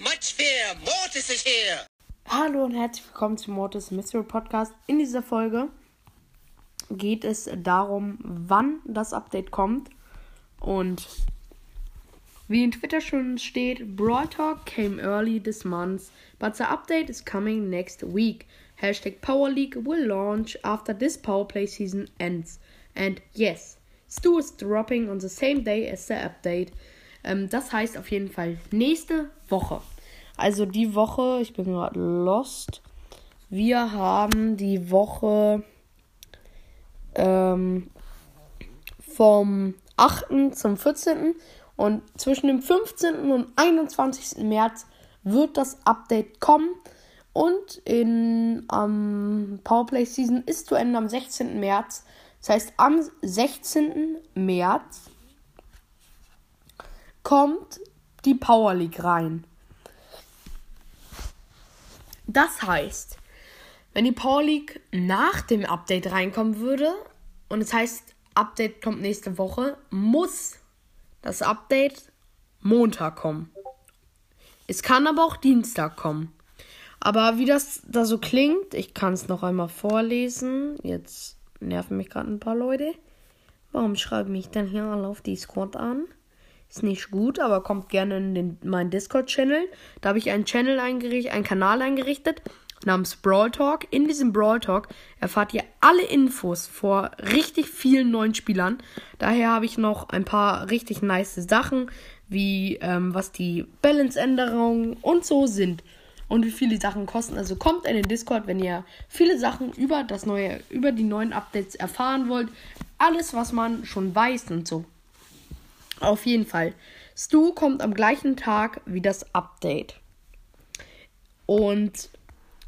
much fear. Mortis is here. Hallo und herzlich willkommen zum Mortis Mystery Podcast. In dieser Folge geht es darum, wann das Update kommt. Und wie in Twitter schon steht, Brawl Talk came early this month, but the update is coming next week. Hashtag Power League will launch after this Power Play season ends. And yes, Stu is dropping on the same day as the update. Ähm, das heißt auf jeden Fall nächste Woche. Also die Woche, ich bin gerade lost. Wir haben die Woche ähm, vom 8. zum 14. Und zwischen dem 15. und 21. März wird das Update kommen. Und in ähm, Powerplay Season ist zu Ende am 16. März. Das heißt, am 16. März kommt die Power League rein. Das heißt, wenn die Power League nach dem Update reinkommen würde und es heißt, Update kommt nächste Woche, muss das Update Montag kommen. Es kann aber auch Dienstag kommen. Aber wie das da so klingt, ich kann es noch einmal vorlesen. Jetzt nerven mich gerade ein paar Leute. Warum schreiben mich denn hier alle auf Discord an? Ist nicht gut, aber kommt gerne in den, meinen Discord-Channel. Da habe ich einen Channel eingerichtet, einen Kanal eingerichtet namens Brawl Talk. In diesem Brawl Talk erfahrt ihr alle Infos vor richtig vielen neuen Spielern. Daher habe ich noch ein paar richtig nice Sachen, wie ähm, was die Balance-Änderungen und so sind und wie viele die Sachen kosten. Also kommt in den Discord, wenn ihr viele Sachen über das neue, über die neuen Updates erfahren wollt. Alles, was man schon weiß und so. Auf jeden Fall. Stu kommt am gleichen Tag wie das Update. Und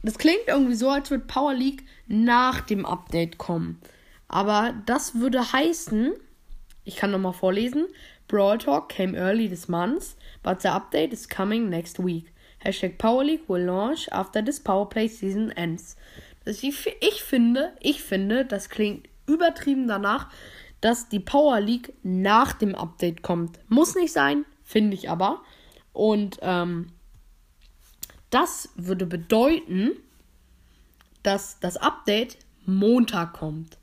das klingt irgendwie so, als würde Power League nach dem Update kommen. Aber das würde heißen, ich kann nochmal vorlesen, Brawl Talk came early this month, but the update is coming next week. Hashtag Power League will launch after this Power Play season ends. Ich, ich finde, ich finde, das klingt übertrieben danach, dass die Power League nach dem Update kommt. Muss nicht sein, finde ich aber. Und ähm, das würde bedeuten, dass das Update Montag kommt.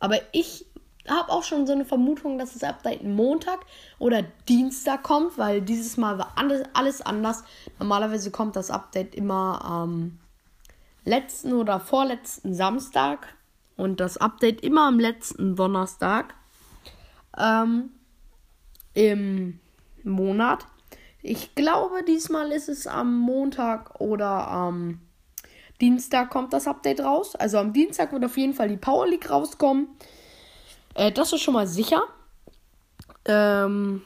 Aber ich habe auch schon so eine Vermutung, dass das Update Montag oder Dienstag kommt, weil dieses Mal war alles, alles anders. Normalerweise kommt das Update immer am letzten oder vorletzten Samstag und das Update immer am letzten Donnerstag ähm, im Monat. Ich glaube, diesmal ist es am Montag oder am Dienstag kommt das Update raus. Also am Dienstag wird auf jeden Fall die Power League rauskommen. Äh, das ist schon mal sicher. Ähm,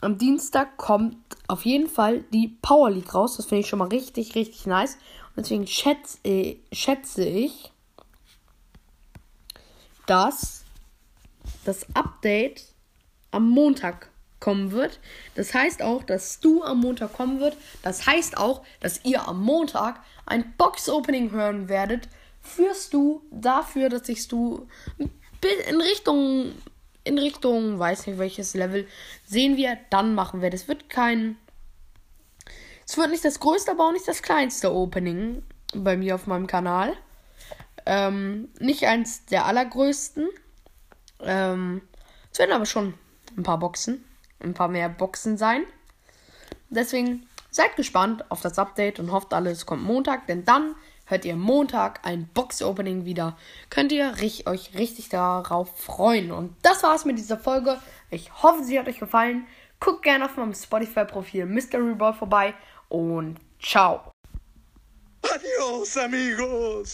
am Dienstag kommt auf jeden Fall die Power League raus. Das finde ich schon mal richtig, richtig nice. Und deswegen schätze, äh, schätze ich, dass das Update am Montag kommen wird. Das heißt auch, dass du am Montag kommen wird. Das heißt auch, dass ihr am Montag ein Box-Opening hören werdet. Führst du dafür, dass ich du in Richtung, in Richtung, weiß nicht welches Level, sehen wir, dann machen wir. Das wird kein. Es wird nicht das größte, aber auch nicht das kleinste Opening bei mir auf meinem Kanal. Ähm, nicht eins der allergrößten. Ähm, es werden aber schon ein paar Boxen, ein paar mehr Boxen sein. Deswegen seid gespannt auf das Update und hofft alles kommt Montag, denn dann hört ihr Montag ein Box-Opening wieder. Könnt ihr euch richtig darauf freuen. Und das war's mit dieser Folge. Ich hoffe, sie hat euch gefallen. Guckt gerne auf meinem Spotify-Profil Mystery Ball vorbei und ciao. Adios, amigos.